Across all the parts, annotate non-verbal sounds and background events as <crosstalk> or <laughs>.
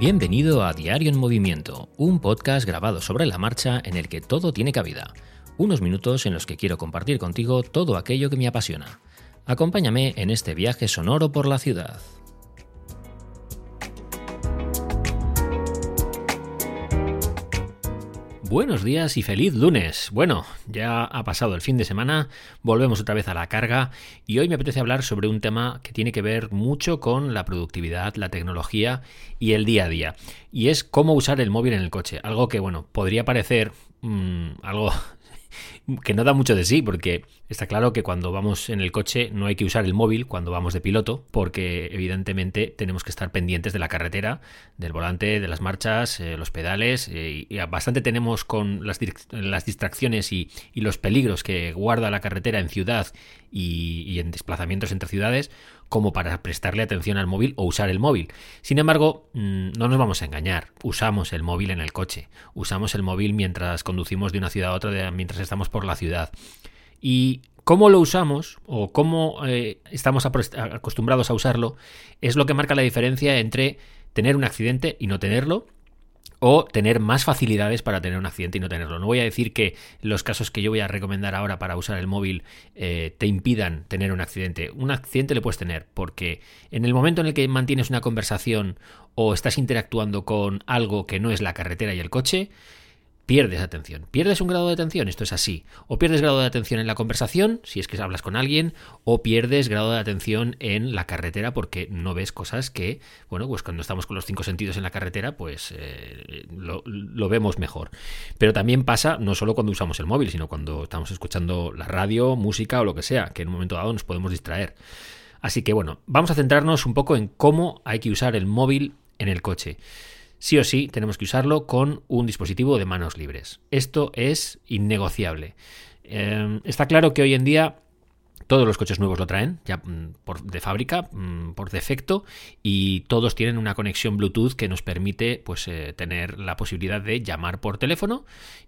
Bienvenido a Diario en Movimiento, un podcast grabado sobre la marcha en el que todo tiene cabida. Unos minutos en los que quiero compartir contigo todo aquello que me apasiona. Acompáñame en este viaje sonoro por la ciudad. Buenos días y feliz lunes. Bueno, ya ha pasado el fin de semana, volvemos otra vez a la carga y hoy me apetece hablar sobre un tema que tiene que ver mucho con la productividad, la tecnología y el día a día. Y es cómo usar el móvil en el coche. Algo que, bueno, podría parecer mmm, algo que no da mucho de sí, porque está claro que cuando vamos en el coche no hay que usar el móvil cuando vamos de piloto, porque evidentemente tenemos que estar pendientes de la carretera, del volante, de las marchas, eh, los pedales, eh, y bastante tenemos con las, las distracciones y, los peligros que guarda la carretera en ciudad y en desplazamientos entre ciudades, como para prestarle atención al móvil o usar el móvil. Sin embargo, mm, no nos vamos a engañar, usamos el móvil en el coche, usamos el móvil mientras conducimos de una ciudad a otra, mientras estamos por la ciudad. Y cómo lo usamos o cómo eh, estamos acostumbrados a usarlo es lo que marca la diferencia entre tener un accidente y no tenerlo o tener más facilidades para tener un accidente y no tenerlo. No voy a decir que los casos que yo voy a recomendar ahora para usar el móvil eh, te impidan tener un accidente. Un accidente le puedes tener porque en el momento en el que mantienes una conversación o estás interactuando con algo que no es la carretera y el coche, pierdes atención. Pierdes un grado de atención, esto es así. O pierdes grado de atención en la conversación, si es que hablas con alguien, o pierdes grado de atención en la carretera porque no ves cosas que, bueno, pues cuando estamos con los cinco sentidos en la carretera, pues eh, lo, lo, vemos mejor. Pero también pasa no solo cuando usamos el móvil, sino cuando estamos escuchando la radio, música o lo que sea, que en un momento dado nos podemos distraer. Así que bueno, vamos a centrarnos un poco en cómo hay que usar el móvil en el coche sí o sí tenemos que usarlo con un dispositivo de manos libres. Esto es innegociable. Eh, está claro que hoy en día todos los coches nuevos lo traen ya mm, de fábrica, mm, por defecto, y todos tienen una conexión Bluetooth que nos permite pues, eh, tener la posibilidad de llamar por teléfono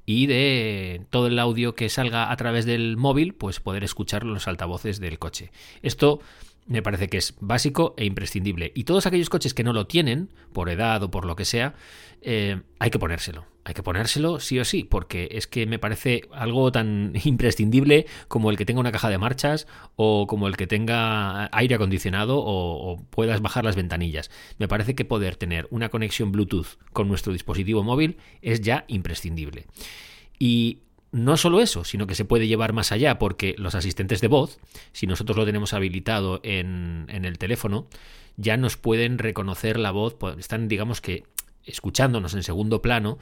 y de todo el audio que salga a través del móvil, pues poder escucharlo en los altavoces del coche. Esto me parece que es básico e imprescindible. Y todos aquellos coches que no lo tienen, por edad o por lo que sea, eh, hay que ponérselo. Hay que ponérselo sí o sí, porque es que me parece algo tan <laughs> imprescindible como el que tenga una caja de marchas o como el que tenga aire acondicionado o, o puedas bajar las ventanillas. Me parece que poder tener una conexión Bluetooth con nuestro dispositivo móvil es ya imprescindible. Y no solo eso, sino que se puede llevar más allá, porque los asistentes de voz, si nosotros lo tenemos habilitado en, en el teléfono, ya nos pueden reconocer la voz, pues, están, digamos que, escuchándonos en segundo plano,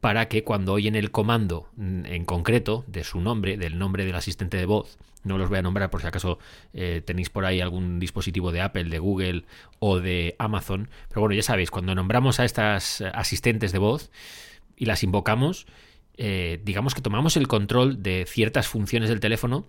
para que cuando oyen el comando mm, en concreto de su nombre, del nombre del asistente de voz, no los voy a nombrar por si acaso eh, tenéis por ahí algún dispositivo de Apple, de Google o de Amazon, pero bueno, ya sabéis, cuando nombramos a estas asistentes de voz y las invocamos, eh, digamos que tomamos el control de ciertas funciones del teléfono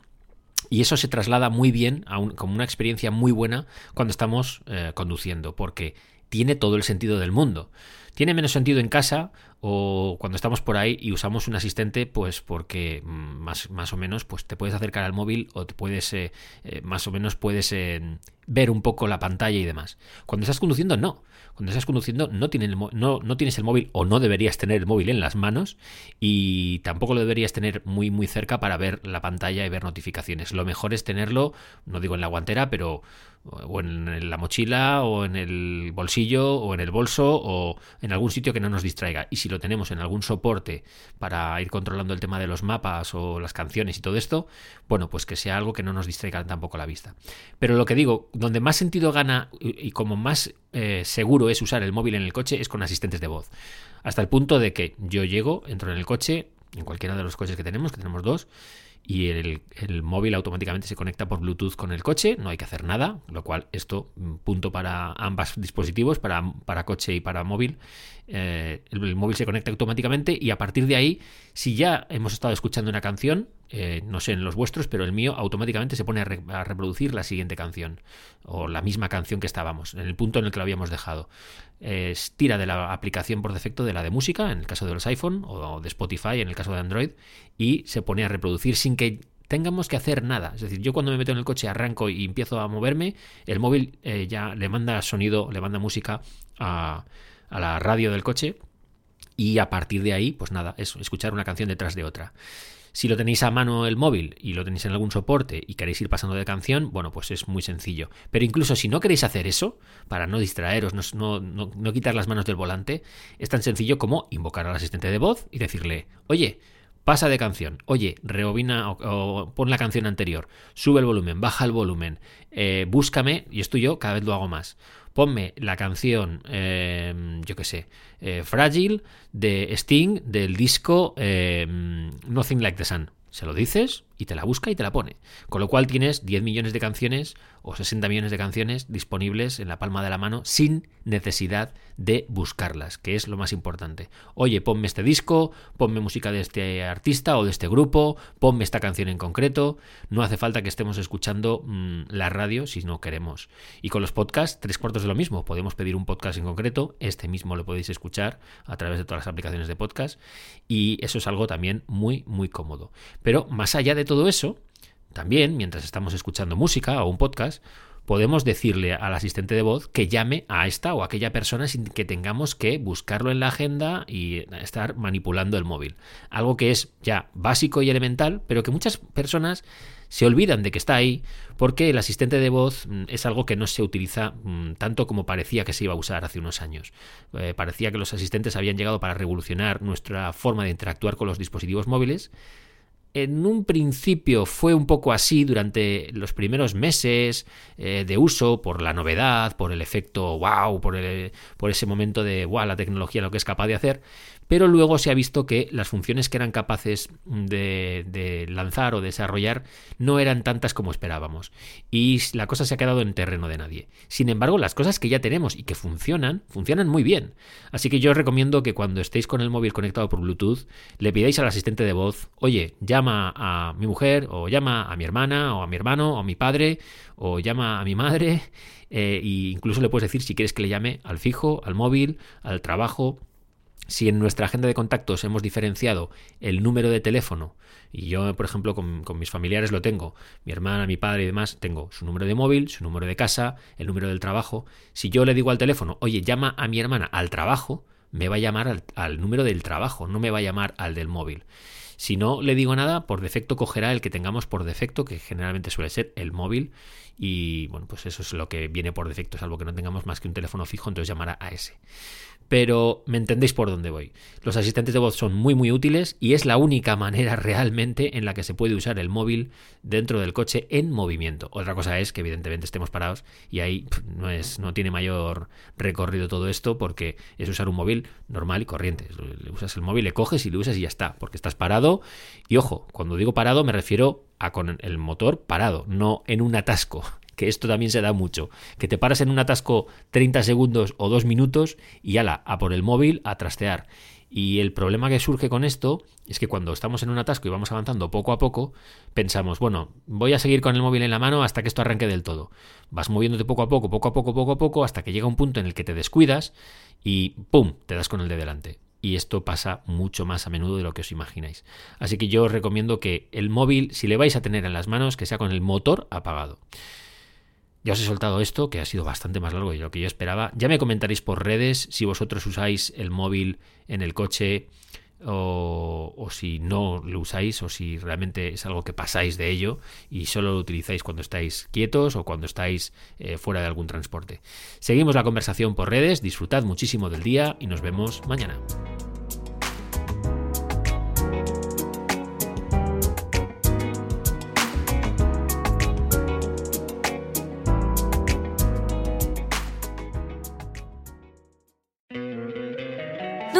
y eso se traslada muy bien, a un, como una experiencia muy buena cuando estamos eh, conduciendo, porque tiene todo el sentido del mundo. Tiene menos sentido en casa o cuando estamos por ahí y usamos un asistente, pues porque mm, más, más o menos pues te puedes acercar al móvil o te puedes, eh, eh, más o menos puedes eh, ver un poco la pantalla y demás. Cuando estás conduciendo, no. Cuando estás conduciendo no, el, no tienes el móvil o no deberías tener el móvil en las manos y tampoco lo deberías tener muy muy cerca para ver la pantalla y ver notificaciones. Lo mejor es tenerlo, no digo en la guantera, pero o en la mochila o en el bolsillo o en el bolso o en algún sitio que no nos distraiga. Y si lo tenemos en algún soporte para ir controlando el tema de los mapas o las canciones y todo esto, bueno, pues que sea algo que no nos distraiga tampoco la vista. Pero lo que digo, donde más sentido gana y como más eh, seguro es usar el móvil en el coche es con asistentes de voz. Hasta el punto de que yo llego, entro en el coche, en cualquiera de los coches que tenemos, que tenemos dos, y el, móvil automáticamente se conecta por Bluetooth con el coche, no hay que hacer nada, lo cual esto, mm, punto para ambos dispositivos, para, para coche y para móvil. Eh, el, móvil se conecta automáticamente y a partir de ahí, si ya hemos estado escuchando una canción, eh, no sé en los vuestros, pero el mío automáticamente se pone a, reproducir la siguiente canción o la misma canción que estábamos, en el punto en el que lo habíamos dejado. tira de la aplicación por defecto de la de música, en el caso de los iPhone, o de Spotify, en el caso de Android, y se pone a reproducir sin que tengamos que hacer nada. Es decir, yo cuando me meto en el coche, arranco y empiezo a moverme, el móvil eh, ya le manda sonido, le manda música a, a la radio del coche y a partir de ahí, pues nada, es escuchar una canción detrás de otra. Si lo tenéis a mano el móvil y lo tenéis en algún soporte y queréis ir pasando de canción, bueno, pues es muy sencillo. Pero incluso si no queréis hacer eso, para no distraeros, no, no, no quitar las manos del volante, es tan sencillo como invocar al asistente de voz y decirle, oye, pasa de canción, oye, rebobina o, pon la canción anterior, sube el volumen, baja el volumen, eh, búscame, y esto yo cada vez lo hago más. Ponme la canción, eh, yo qué sé, eh, Fragile de Sting del disco Nothing Like the Sun. Se lo dices y te la busca y te la pone. Con lo cual tienes 10 millones de canciones o 60 millones de canciones disponibles en la palma de la mano sin necesidad de buscarlas, que es lo más importante. Oye, ponme este disco, ponme música de este artista o de este grupo, ponme esta canción en concreto. No hace falta que estemos escuchando mm, la radio si no queremos. Y con los podcasts, tres cuartos de lo mismo. Podemos pedir un podcast en concreto, este mismo lo podéis escuchar a través de todas las aplicaciones de podcast y eso es algo también muy, muy cómodo. Pero más allá de todo eso, también, mientras estamos escuchando música o un podcast, podemos decirle al asistente de voz que llame a esta o aquella persona sin que tengamos que buscarlo en la agenda y estar manipulando el móvil. Algo que es ya básico y elemental, pero que muchas personas se olvidan de que está ahí porque el asistente de voz mm, es algo que no se utiliza mm, tanto como parecía que se iba a usar hace unos años. Eh, parecía que los asistentes habían llegado para revolucionar nuestra forma de interactuar con los dispositivos móviles en un principio fue un poco así durante los primeros meses eh, de uso por la novedad, por el efecto wow, por, por ese momento de wow, la tecnología lo que es capaz de hacer, pero luego se ha visto que las funciones que eran capaces de, lanzar o desarrollar no eran tantas como esperábamos y la cosa se ha quedado en terreno de nadie. Sin embargo, las cosas que ya tenemos y que funcionan, funcionan muy bien. Así que yo os recomiendo que cuando estéis con el móvil conectado por Bluetooth, le pidáis al asistente de voz, oye, llama a mi mujer o llama a mi hermana o a mi hermano o a mi padre o llama a mi madre e incluso le puedes decir si quieres que le llame al fijo, al móvil, al trabajo si en nuestra agenda de contactos hemos diferenciado el número de teléfono, y yo, por ejemplo, con, mis familiares lo tengo, mi hermana, mi padre y demás, tengo su número de móvil, su número de casa, el número del trabajo. Si yo le digo al teléfono, oye, llama a mi hermana al trabajo, me va a llamar al, al número del trabajo, no me va a llamar al del móvil. Si no le digo nada, por defecto cogerá el que tengamos por defecto, que generalmente suele ser el móvil. Y bueno, pues eso es lo que viene por defecto, salvo que no tengamos más que un teléfono fijo, entonces llamará a ese pero me entendéis por dónde voy. Los asistentes de voz son muy muy útiles y es la única <laughs> manera realmente en la que se puede usar el móvil dentro del coche en movimiento. Otra cosa es que evidentemente estemos parados y ahí no es no tiene mayor recorrido todo esto porque es usar un móvil normal y corriente. Le usas el móvil, le coges y le usas y ya está, porque estás parado y ojo, cuando digo parado me refiero a con el motor parado, no en un atasco que esto también se da mucho, que te paras en un atasco 30 segundos o 2 minutos y ala, a por el móvil a trastear. Y el problema que surge con esto es que cuando estamos en un atasco y vamos avanzando poco a poco, pensamos, bueno, voy a seguir con el móvil en la mano hasta que esto arranque del todo. Vas moviéndote poco a poco, poco a poco, poco a poco, hasta que llega un punto en el que te descuidas y ¡pum! te das con el de delante. Y esto pasa mucho más a menudo de lo que os imagináis. Así que yo os recomiendo que el móvil, si le vais a tener en las manos, que sea con el motor apagado. Ya os he soltado esto, que ha sido bastante más largo de lo que yo esperaba. Ya me comentaréis por redes si vosotros usáis el móvil en el coche o, si no lo usáis o si realmente es algo que pasáis de ello y solo lo utilizáis cuando estáis quietos o cuando estáis eh, fuera de algún transporte. Seguimos la conversación por redes, disfrutad muchísimo del día y nos vemos mañana.